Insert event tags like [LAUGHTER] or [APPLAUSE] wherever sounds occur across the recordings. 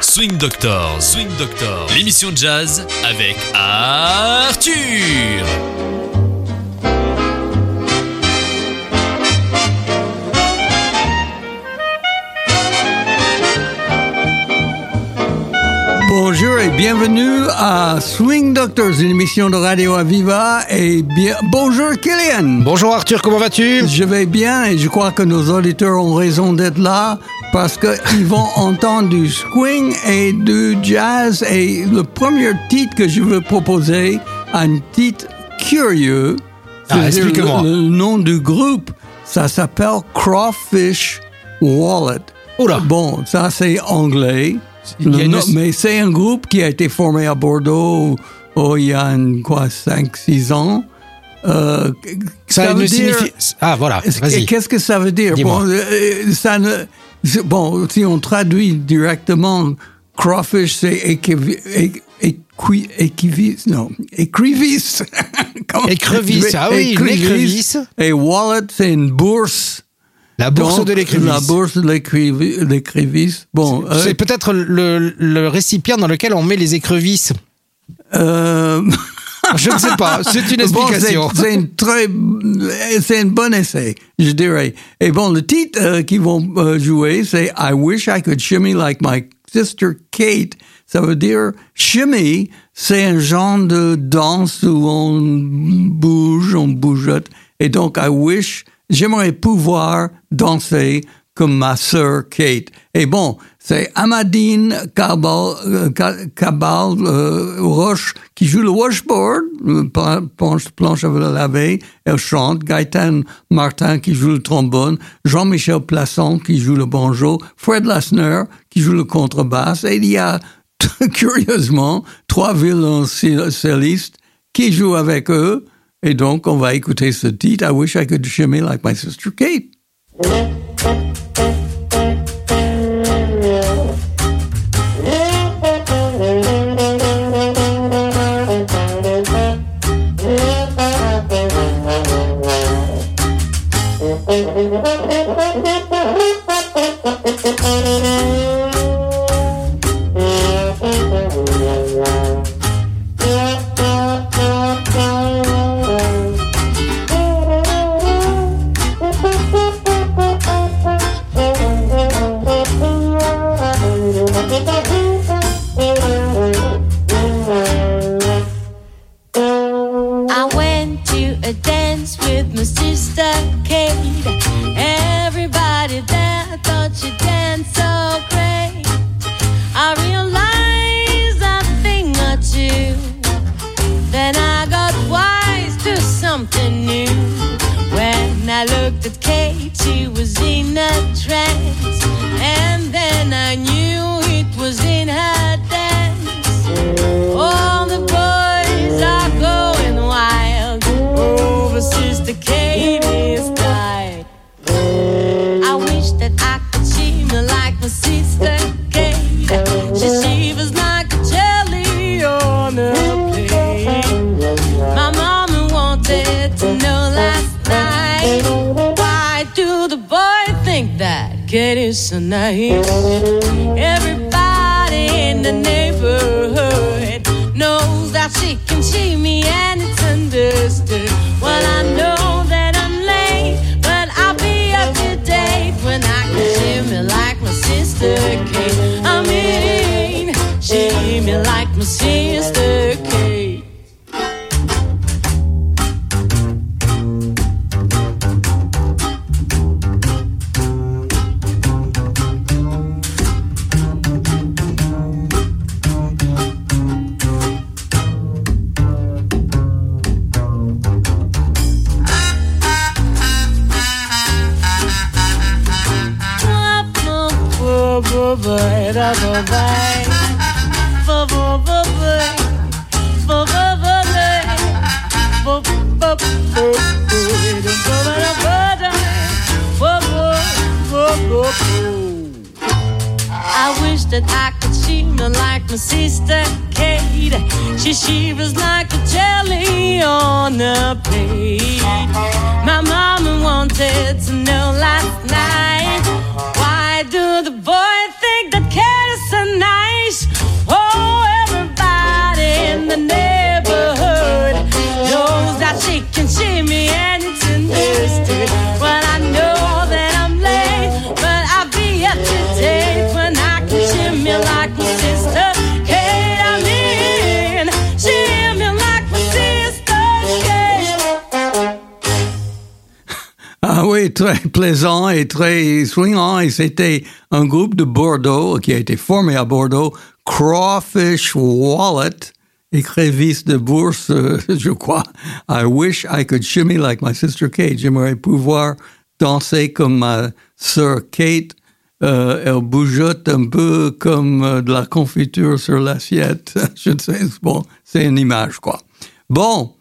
Swing Doctor, Swing Doctor, l'émission de jazz avec Arthur. Bonjour et bienvenue à Swing Doctors, une émission de Radio Aviva. Et bien, bonjour Kylian. Bonjour Arthur, comment vas-tu? Je vais bien et je crois que nos auditeurs ont raison d'être là parce qu'ils vont [LAUGHS] entendre du swing et du jazz. Et le premier titre que je veux proposer, un titre curieux. Ah, explique-moi. Le, le nom du groupe, ça s'appelle Crawfish Wallet. Oula. Bon, ça c'est anglais. Le une- mais c'est un groupe qui a été formé à Bordeaux oh, il y a une- quoi, 5-6 ans. Euh, Ça, veut ne dire- signifie... Ah voilà, vas-y. Qu'est-ce que ça veut dire? Bon, euh, ça ne, bon, si on traduit directement, crawfish, c'est équivi- é- équi- équivis, non, écrivis. [LAUGHS] Comment- Écrevisse, ah oui, une écrevisse. Et wallet, c'est une bourse. La bourse Donc, de l'écrivisse. La bourse de l'écrivi- l'écrivisse. Bon, euh, C'est peut-être le, le récipient dans lequel on met les écrevisses. euh, [LAUGHS] Je ne sais pas, c'est une Bon, explication. c'est une très, c'est un bon essai, je dirais. Et bon, le titre euh, qu'ils vont euh, jouer, c'est I wish I could shimmy like my sister Kate. Ça veut dire shimmy, c'est un genre de danse où on bouge, on bougeote. Et donc, I wish, j'aimerais pouvoir danser comme ma sœur Kate. Et bon, c'est Amadine Cabal, Ca- Cabal euh, Roche qui joue le washboard, euh, pla- planche, planche à laver, elle chante, Gaëtan Martin qui joue le trombone, Jean-Michel Plasson qui joue le banjo, Fred Lassner qui joue le contrebasse, et il y a, [LAUGHS] curieusement, trois violoncellistes qui jouent avec eux, et donc on va écouter ce titre, I wish I could shimmy like my sister Kate. I Kate, she so très plaisant et très swingant. Et c'était un groupe de Bordeaux qui a été formé à Bordeaux, Crawfish Wallet, écriviste de bourse, euh, [LAUGHS] je crois. I wish I could shimmy like my sister Kate. J'aimerais pouvoir danser comme ma sœur Kate. Euh, elle bougeotte un peu comme euh, de la confiture sur l'assiette. [LAUGHS] je sais, bon, c'est une image, quoi. Bon,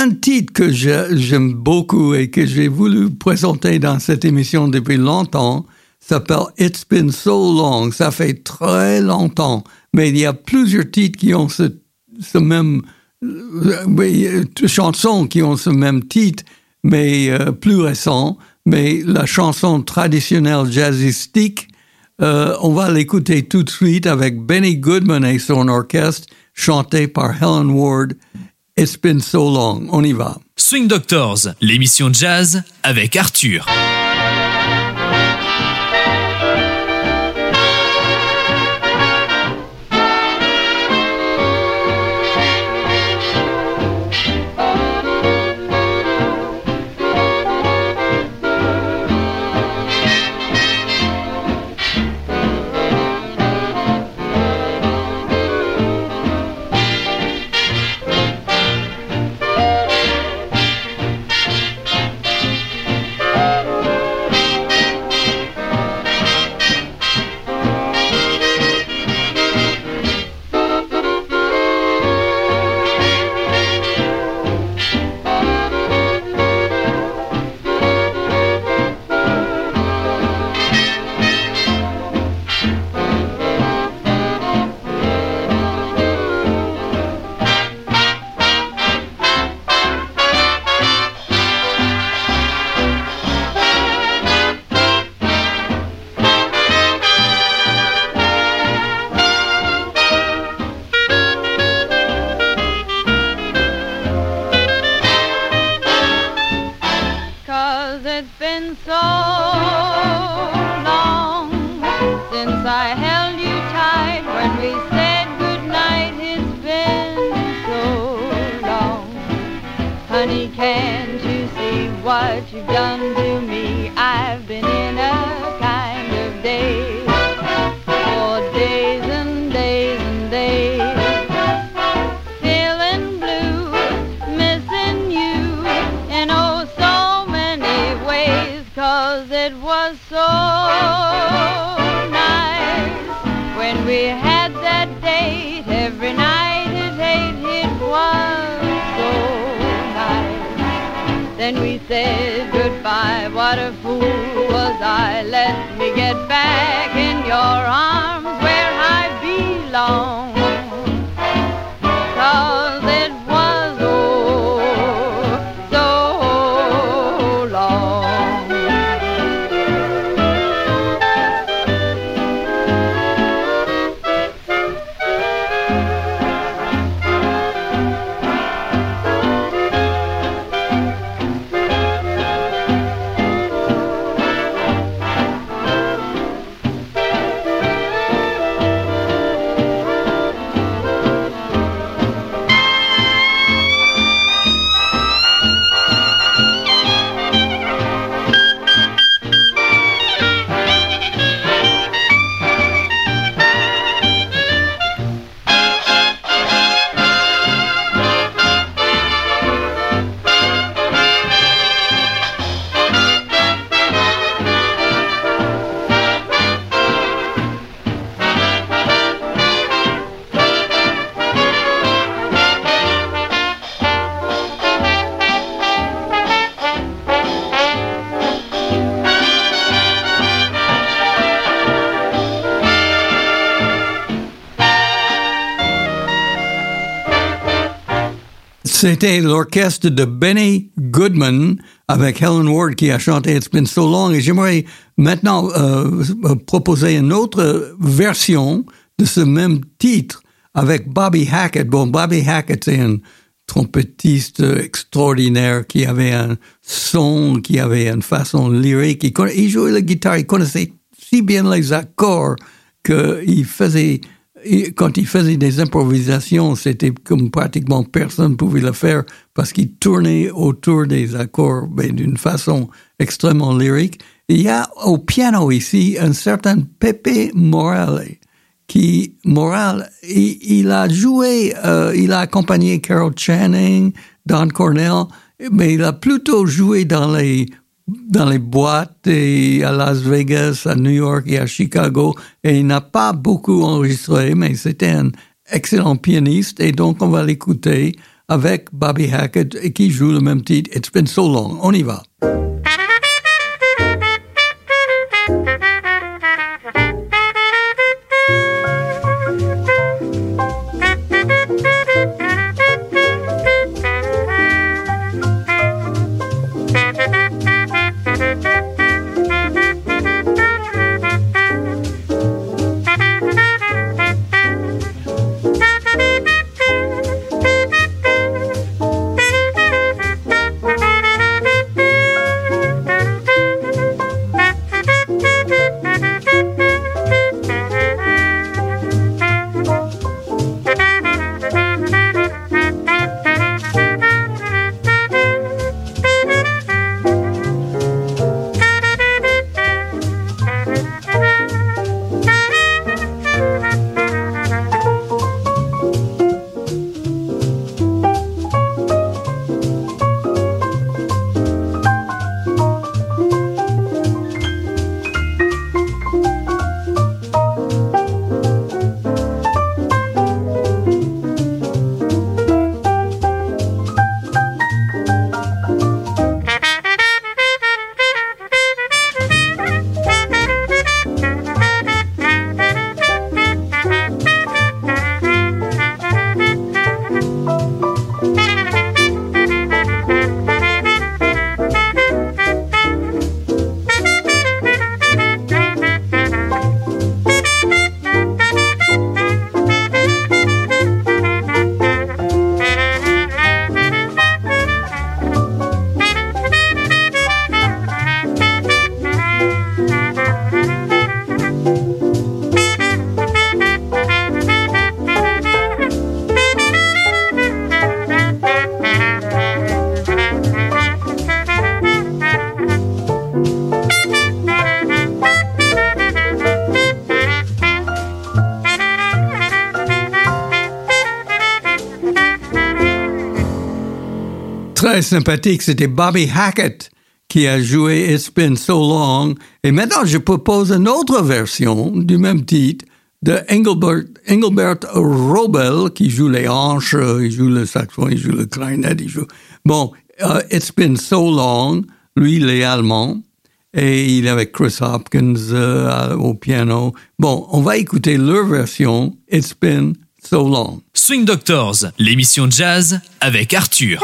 un, titre que j'aime beaucoup et que j'ai voulu présenter dans cette émission depuis longtemps s'appelle It's Been So Long. Ça fait très longtemps, mais il y a plusieurs titres qui ont ce, même euh, oui, euh, chansons qui ont ce même titre, mais euh, plus récent. Mais la chanson traditionnelle jazzistique, on va l'écouter tout de suite avec Benny Goodman et son orchestre, chanté par Helen Ward. It's been so long. On y va. Swing Doctors, l'émission jazz avec Arthur. What a fool was I? Let me get back in your arms where I belong. C'était l'orchestre de Benny Goodman avec Helen Ward qui a chanté It's Been So Long. Et j'aimerais maintenant euh, proposer une autre version de ce même titre avec Bobby Hackett. Bon, Bobby Hackett, c'est un trompettiste extraordinaire qui avait un son, qui avait une façon lyrique. Il, il jouait la guitare, il connaissait si bien les accords qu'il faisait il- quand il faisait des improvisations, c'était comme pratiquement personne pouvait le faire parce qu'il tournait autour des accords mais d'une façon extrêmement lyrique. Il y a au piano ici un certain Pepe Morale qui, Morale, il, il a joué, euh, il a accompagné Carol Channing, Don Cornell, mais il a plutôt joué dans les dans les boîtes à Las Vegas, à New York et à Chicago. Et il n'a pas beaucoup enregistré, mais c'était un excellent pianiste. Et donc, on va l'écouter avec Bobby Hackett et qui joue le même titre, It's Been So Long. On y va. Sympathique, c'était Bobby Hackett qui a joué It's Been So Long. Et maintenant, je propose une autre version du même titre de Engelbert, Engelbert Robel qui joue les hanches, il joue le saxophone, il joue le joue... Bon, euh, It's Been So Long, lui, il est allemand. Et il est avec Chris Hopkins euh, au piano. Bon, on va écouter leur version, It's Been So Long. Swing Doctors, l'émission jazz avec Arthur.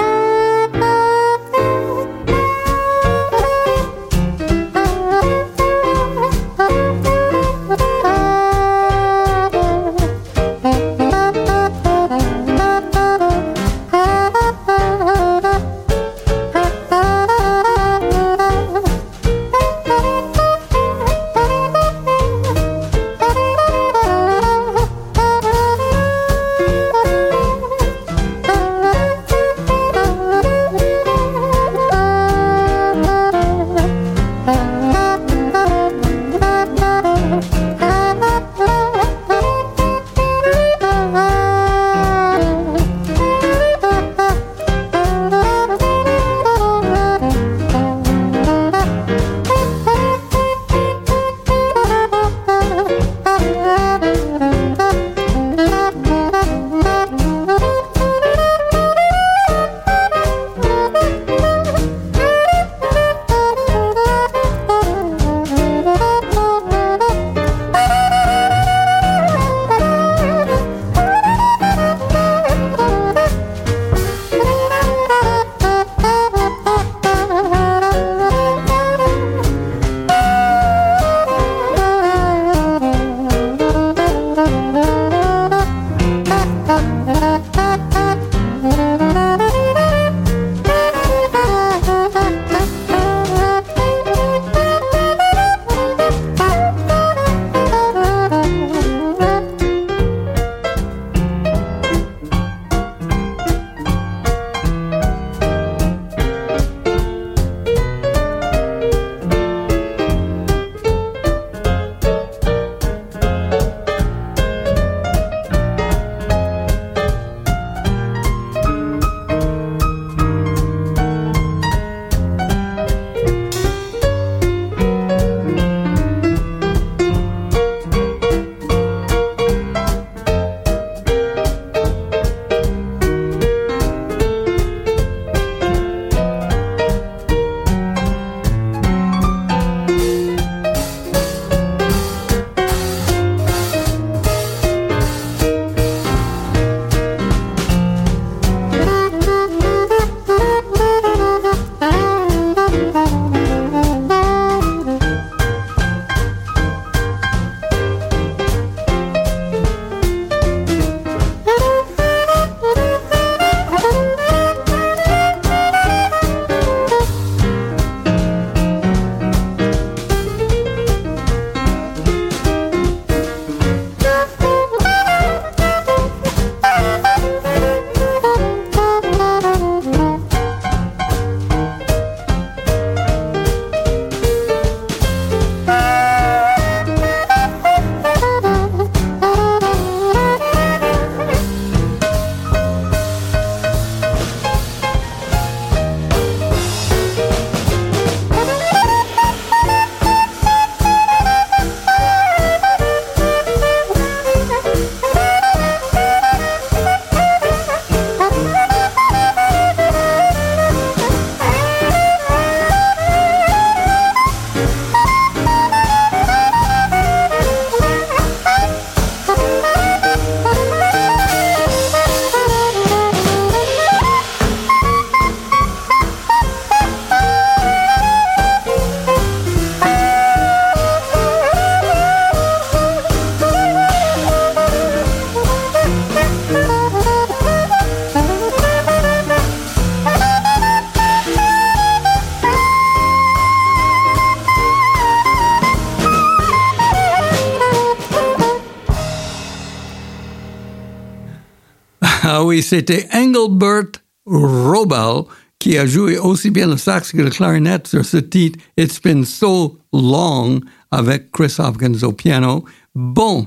Oui, c'était Engelbert Robel qui a joué aussi bien le sax que le clarinette sur ce titre It's Been So Long avec Chris Hopkins au piano. Bon,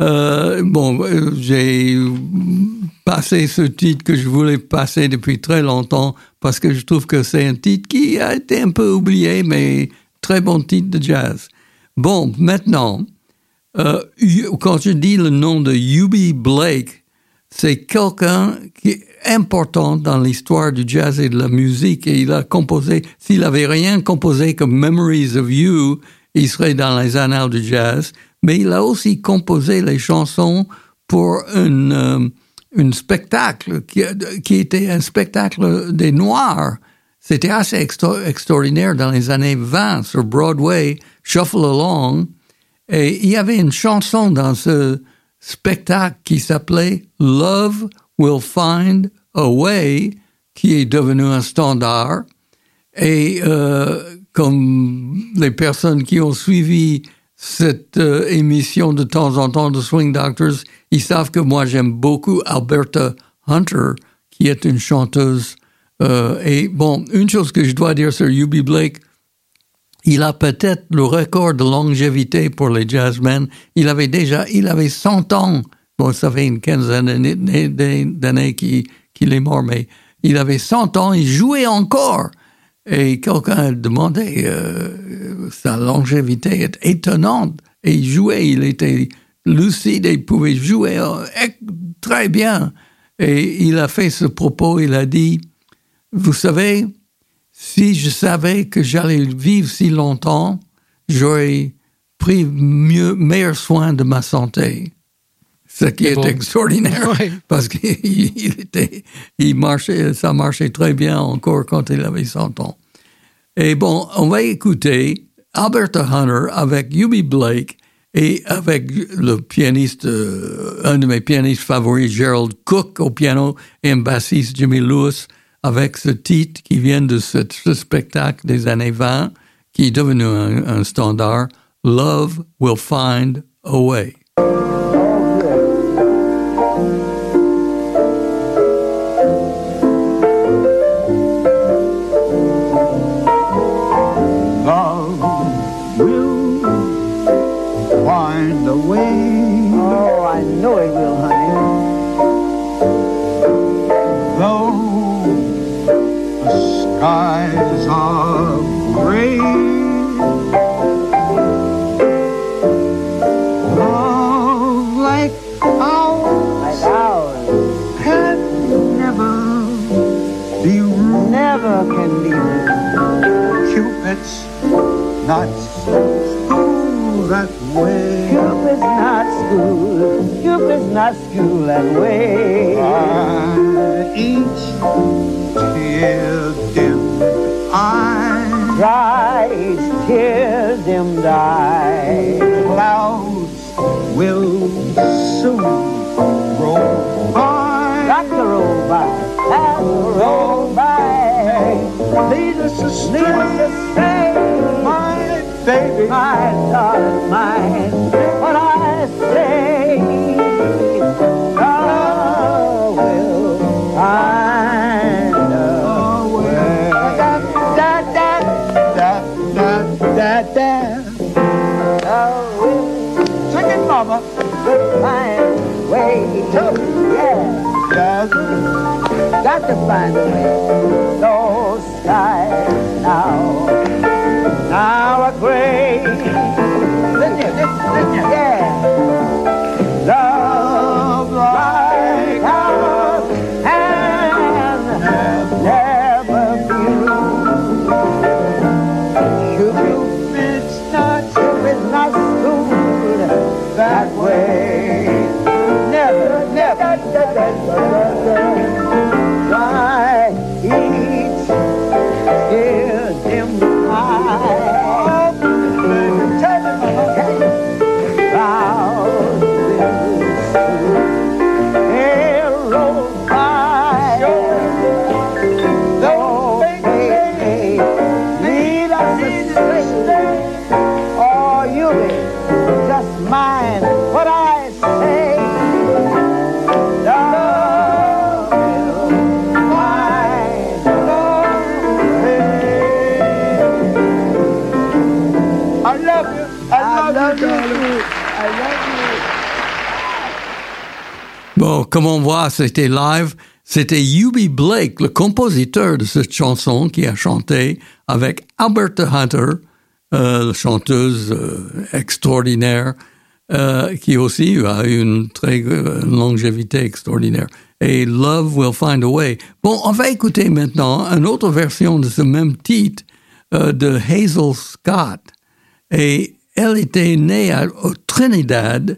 euh, bon, euh, j'ai passé ce titre que je voulais passer depuis très longtemps parce que je trouve que c'est un titre qui a été un peu oublié, mais très bon titre de jazz. Bon, maintenant, euh, quand je dis le nom de Yubi Blake, c'est quelqu'un qui est important dans l'histoire du jazz et de la musique. Et il a composé, s'il avait rien composé comme Memories of You, il serait dans les annales du jazz. Mais il a aussi composé les chansons pour un, euh, spectacle qui, qui, était un spectacle des Noirs. C'était assez extraordinaire dans les années 20 sur Broadway, Shuffle Along. Et il y avait une chanson dans ce spectacle qui s'appelait Love Will Find a Way, qui est devenu un standard. Et euh, comme les personnes qui ont suivi cette euh, émission de temps en temps de Swing Doctors, ils savent que moi j'aime beaucoup Alberta Hunter, qui est une chanteuse. Euh, et bon, une chose que je dois dire sur Yubi Blake, il a peut-être le record de longévité pour les jazzmen. Il avait déjà, il avait 100 ans. Bon, ça fait une quinzaine d'années qu'il est mort, mais il avait 100 ans, il jouait encore. Et quelqu'un a demandé, euh, sa longévité est étonnante. Et il jouait, il était lucide il pouvait jouer euh, très bien. Et il a fait ce propos, il a dit, vous savez, si je savais que j'allais vivre si longtemps, j'aurais pris mieux, meilleur soin de ma santé. Ce qui est, extraordinaire, [LAUGHS] parce qu'il était, il marchait, ça marchait très bien encore quand il avait 100 ans. Et bon, on va écouter Alberta Hunter avec Yubi Blake et avec le pianiste, euh, un de mes pianistes favoris, Gerald Cook au piano et un bassiste Jimmy Lewis avec ce titre qui vient de ce, spectacle des années 20, qui est devenu un, standard, Love Will Find a Way. Comme on voit, c'était live. C'était Yubi Blake, le compositeur de cette chanson, qui a chanté avec Alberta Hunter, euh, chanteuse euh, extraordinaire, euh, qui aussi a eu une très euh, longévité extraordinaire. Et Love Will Find a Way. Bon, on va écouter maintenant une autre version de ce même titre de Hazel Scott. Et elle était née à, au Trinidad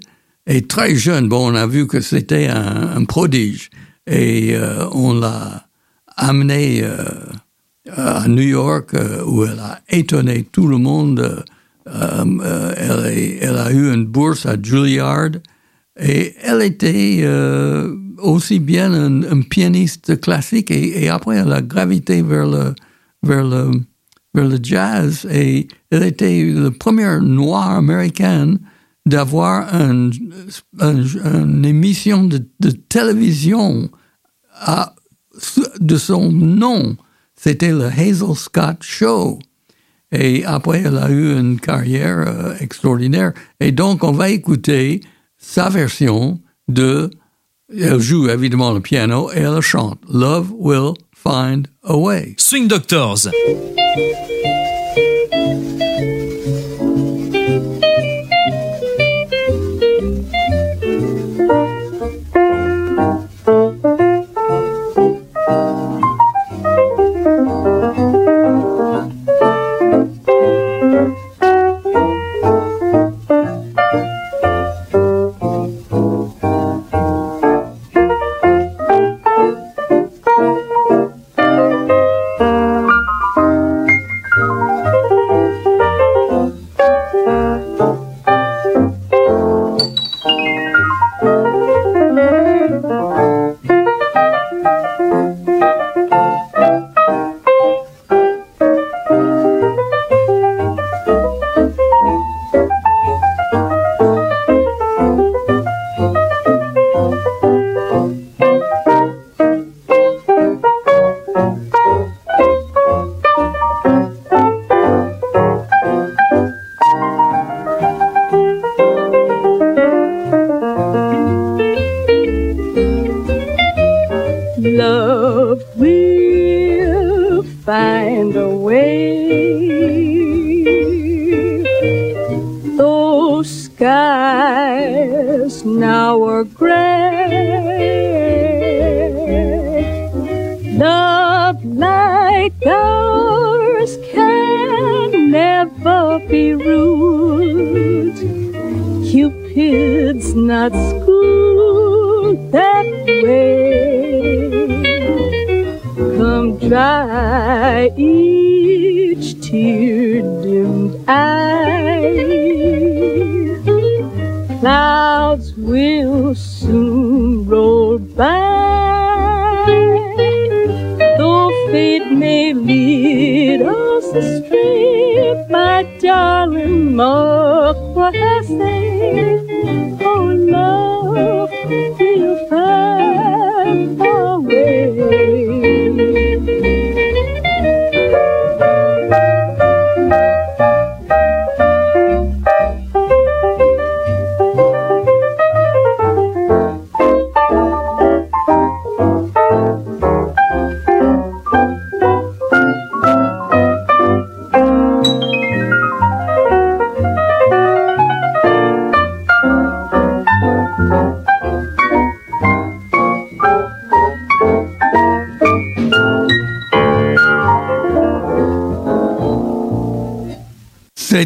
et très jeune. Bon, on a vu que c'était un, prodige. Et euh, on l'a amenée euh, à New York euh, où elle a étonné tout le monde. Euh, elle, a eu une bourse à Juilliard et elle était aussi bien un, un pianiste classique et, et après elle a gravité vers le, vers le, vers le jazz et elle était la première noire américaine d'avoir un, un- une émission de, de télévision à- de son nom. C'était le Hazel Scott Show. Et après, elle a eu une carrière euh, extraordinaire. Et donc, on va écouter sa version de... Elle joue évidemment le piano et elle chante Love Will Find a Way. Swing Doctors.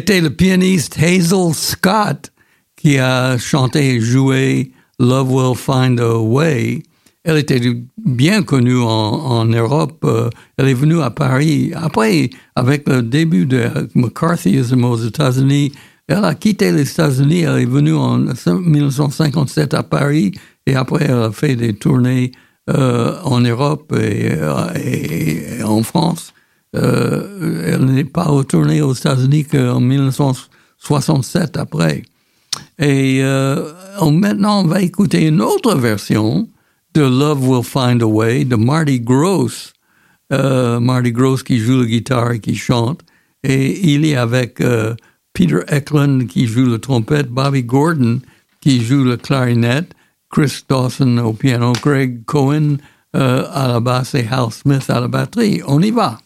C'était le pianiste Hazel Scott qui a chanté et joué Love Will Find a Way. Elle était bien connue en, Europe. Euh, Elle est venue à Paris. Après, avec le début de McCarthyism aux États-Unis, elle a quitté les États-Unis. Elle est venue en 1957 à Paris et après, elle a fait des tournées euh, en Europe et, euh, en France. Euh, elle n'est pas retournée aux États-Unis qu'en 1967 après. Et euh, maintenant, on va écouter une autre version de Love Will Find a Way de Marty Gross. Euh, Marty Gross qui joue la guitare et qui chante. Et il est avec Peter Eklund qui joue la trompette, Bobby Gordon qui joue le clarinette, Chris Dawson au piano, Greg Cohen à la basse et Hal Smith à la batterie. On y va.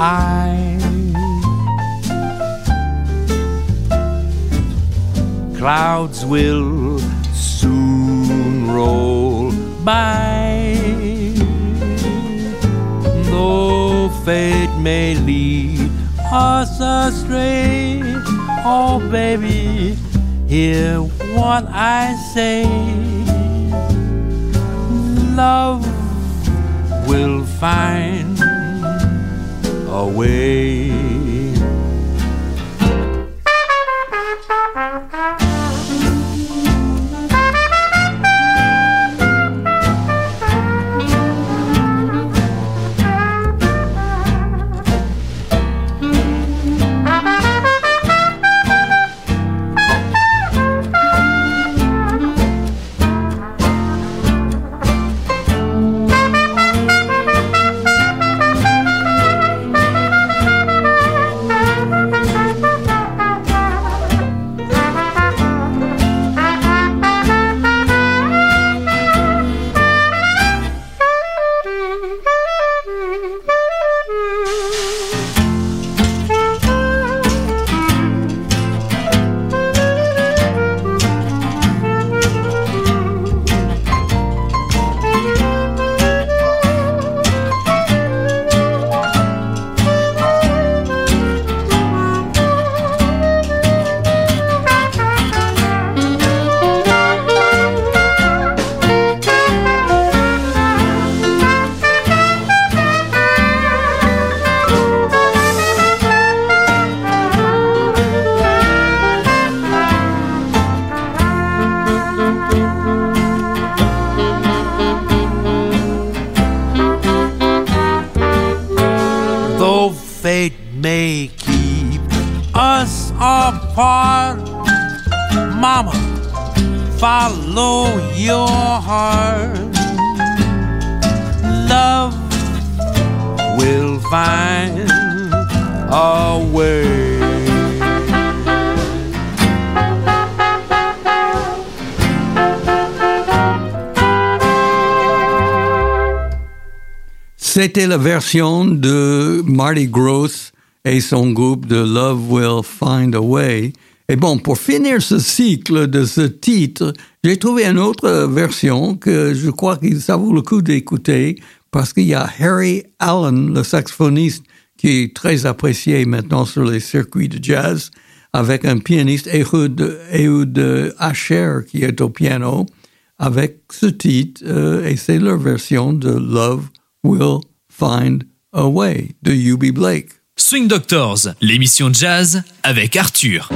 Eye. Clouds will soon roll by. Though fate may lead us astray. Oh, baby, hear what I say. Love will find a heart. Love will find a way. C'était la version de Marty Gross et son groupe de Love Will Find a Way. Et bon, pour finir ce cycle de ce titre J'ai trouvé une autre euh, version que je crois que ça vaut le coup d'écouter parce qu'il y a Harry Allen, le saxophoniste, qui est très apprécié maintenant sur les circuits de jazz, avec un pianiste Ehud, Ehud Asher qui est au piano, avec ce titre, euh, et c'est leur version de Love Will Find a Way de U.B. Blake. Swing Doctors, l'émission jazz avec Arthur.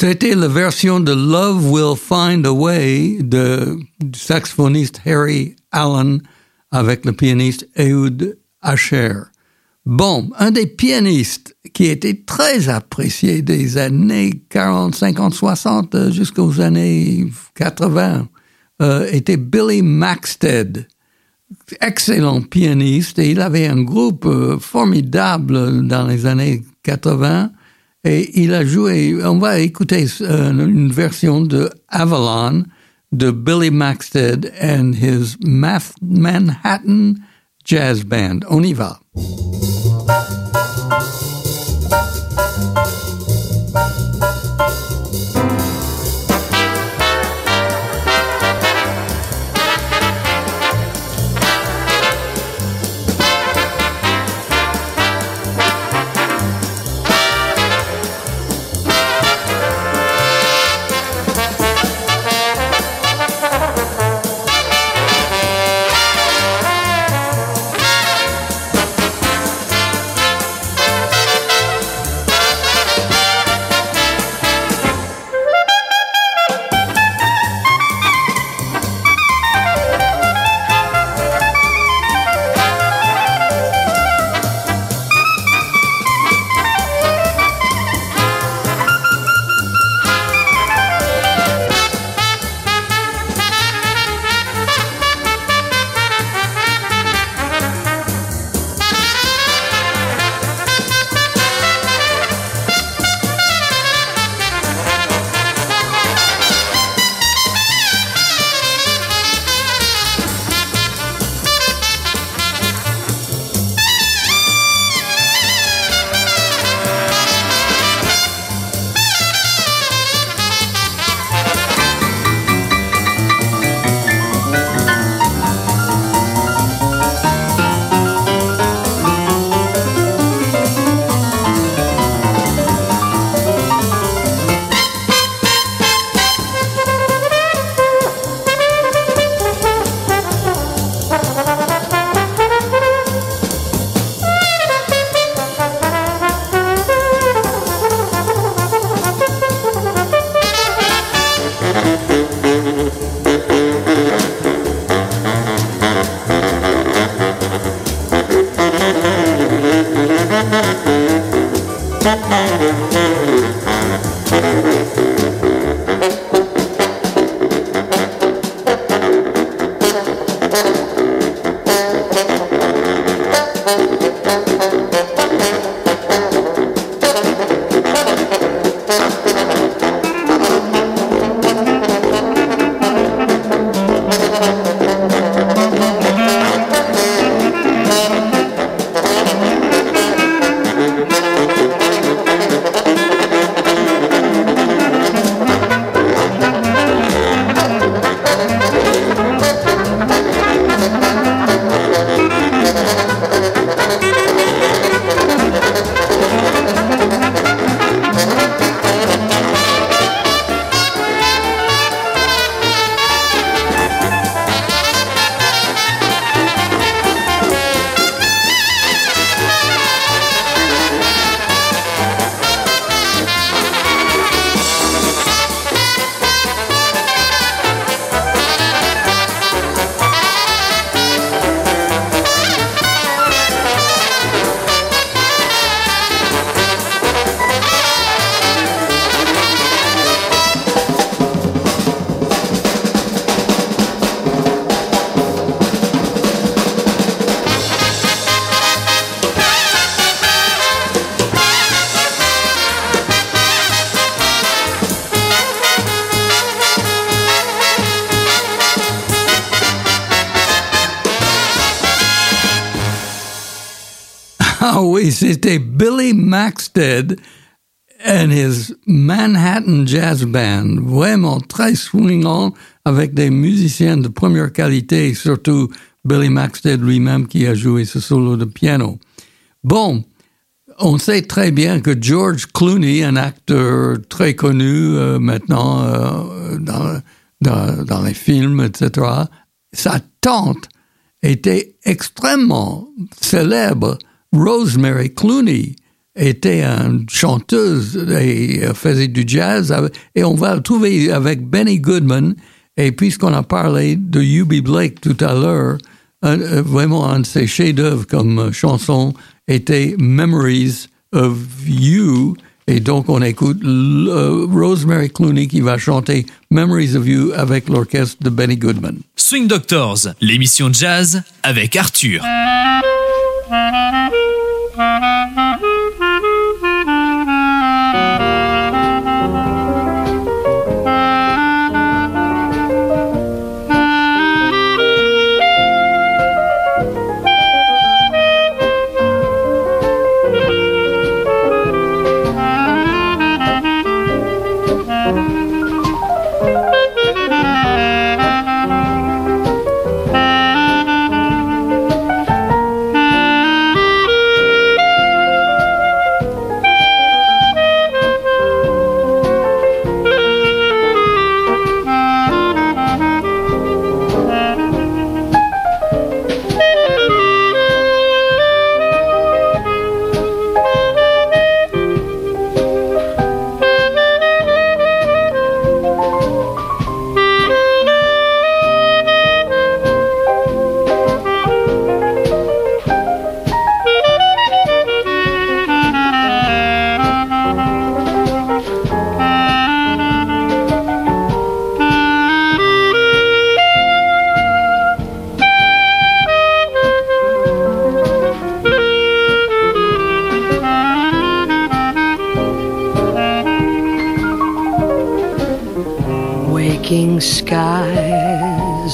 C'était la version de Love Will Find a Way de, du saxophoniste Harry Allen avec le pianiste Ehud Asher. Bon, un des pianistes qui était très apprécié des années 40, 50, 60 euh, jusqu'aux années 80 euh, était Billy Maxted. Excellent pianiste et il avait un groupe euh, formidable dans les années 80 et il a joué, on va écouter euh, une version de Avalon de Billy Maxted and his Manhattan Jazz Band. On y va. C'était Billy Maxted and his Manhattan Jazz Band. Vraiment très swingant avec des musiciens de première qualité, surtout Billy Maxted lui-même qui a joué ce solo de piano. Bon, on sait très bien que George Clooney, un acteur très connu euh, maintenant euh, dans dans, dans les films, etc. Sa tante était extrêmement célèbre. Rosemary Clooney était une chanteuse et faisait du jazz. Et on va le trouver avec Benny Goodman. Et puisqu'on a parlé de U.B. Blake tout à l'heure, euh, vraiment un de ses chefs-d'œuvre comme euh, chanson était Memories of You. Et donc, on écoute euh, Rosemary Clooney qui va chanter Memories of You avec l'orchestre de Benny Goodman. Swing Doctors, l'émission jazz avec Arthur. Mm-hmm.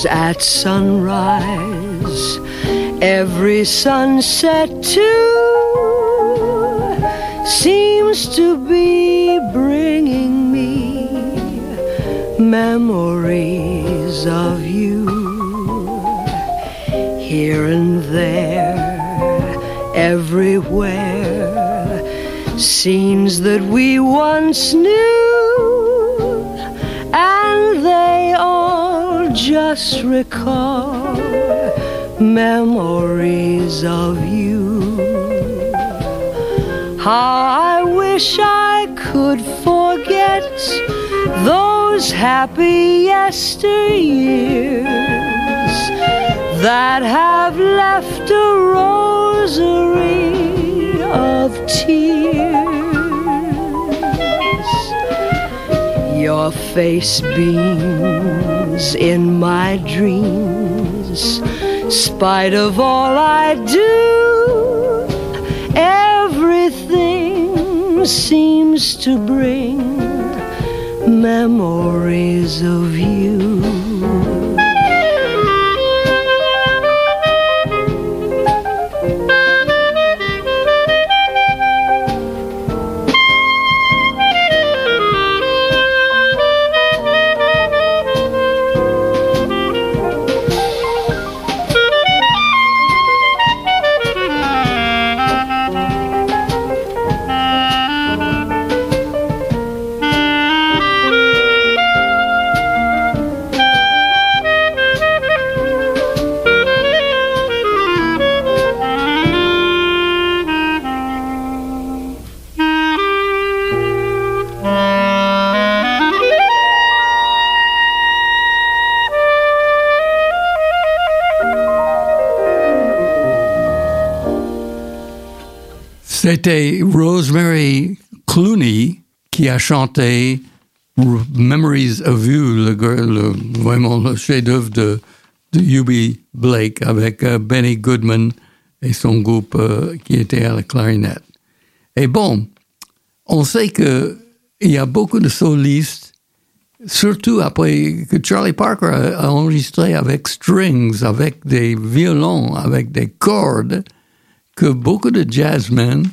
At sunrise, every sunset too seems to be bringing me memories of you. Here and there, everywhere, scenes that we once knew just recall memories of you. How I wish I could forget those happy yesteryears that have left a rosary of tears. Your face beams in my dreams, spite of all I do. Everything seems to bring memories of you. C'était Rosemary Clooney qui a chanté Memories of You, le, vraiment le chef-d'œuvre de, de U.B. Blake avec euh, Benny Goodman et son groupe euh, qui était à la clarinette. Et bon, on sait que il y a beaucoup de solistes, surtout après que Charlie Parker a enregistré avec strings, avec des violons, avec des cordes, que beaucoup de jazzmen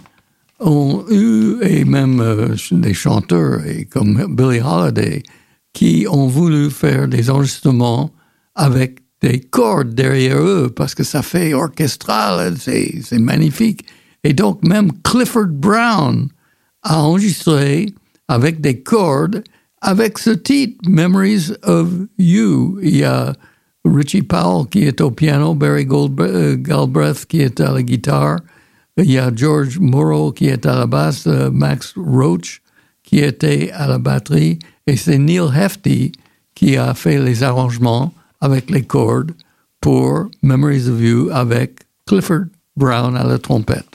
ont eu, et même euh, des chanteurs et comme Billie Holiday, qui ont voulu faire des enregistrements avec des cordes derrière eux, parce que ça fait orchestral, c'est magnifique. Et donc même Clifford Brown a enregistré avec des cordes avec ce titre, Memories of You, il y a Richie Powell qui est au piano, Barry Goldb- euh, Galbraith qui est à la guitare, il y a George Morrow qui est à la basse, euh, Max Roach qui était à la batterie, et c'est Neil Hefti qui a fait les arrangements avec les cordes pour Memories of You avec Clifford Brown à la trompette.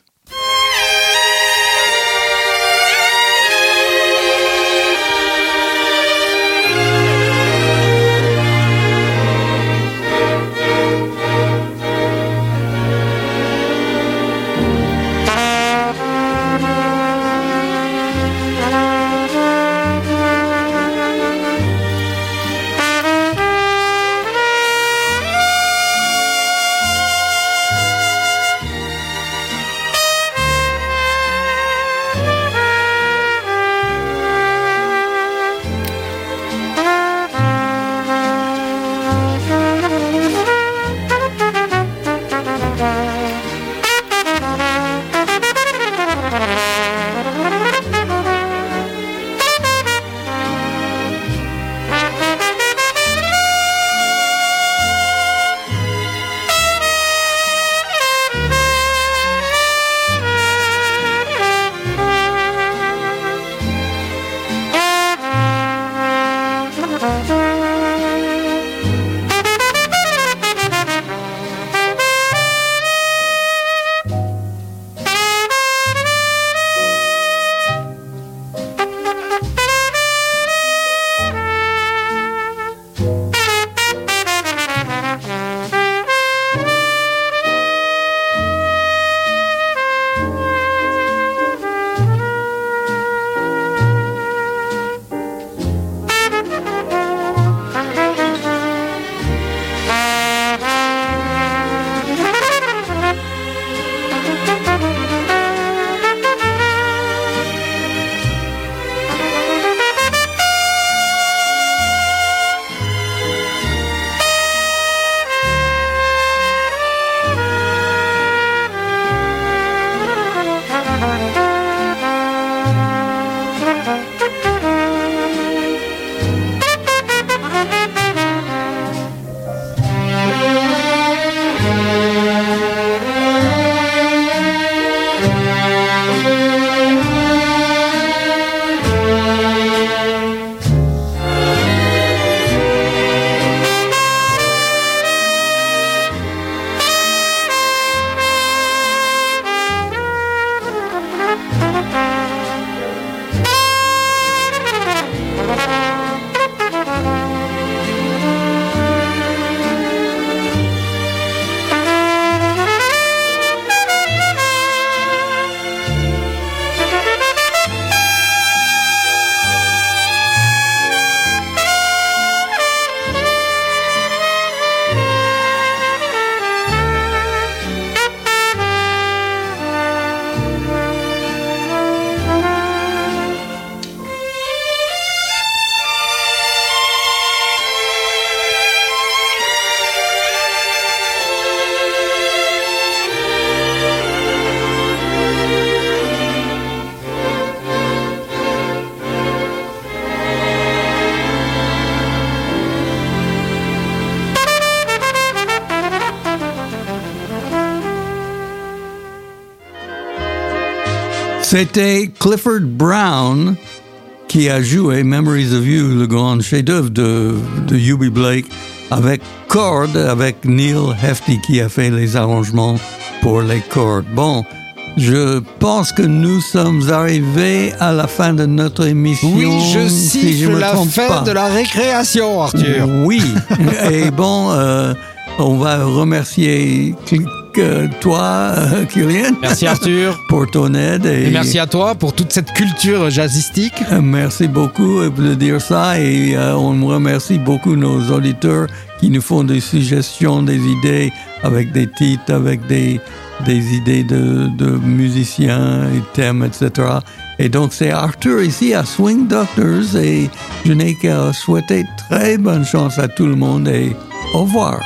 C'était Clifford Brown qui a joué Memories of You, le grand chef-d'œuvre de, de Blake, avec cordes, avec Neil Hefti qui a fait les arrangements pour les cordes. Bon, je pense que nous sommes arrivés à la fin de notre émission. Oui, je si siffle je me la fin pas. de la récréation, Arthur. Oui. [LAUGHS] Et bon, euh, on va remercier euh, toi, euh, Kylian. Merci Arthur. [LAUGHS] Pour ton aide. Et, Et merci à toi pour toute cette culture jazzistique. Euh, Merci beaucoup de dire ça et euh, on remercie beaucoup nos auditeurs qui nous font des suggestions, des idées avec des titres, avec des, des idées de, de musiciens et thèmes, etc. Et donc c'est Arthur ici à Swing Doctors et je n'ai qu'à souhaiter très bonne chance à tout le monde et au revoir.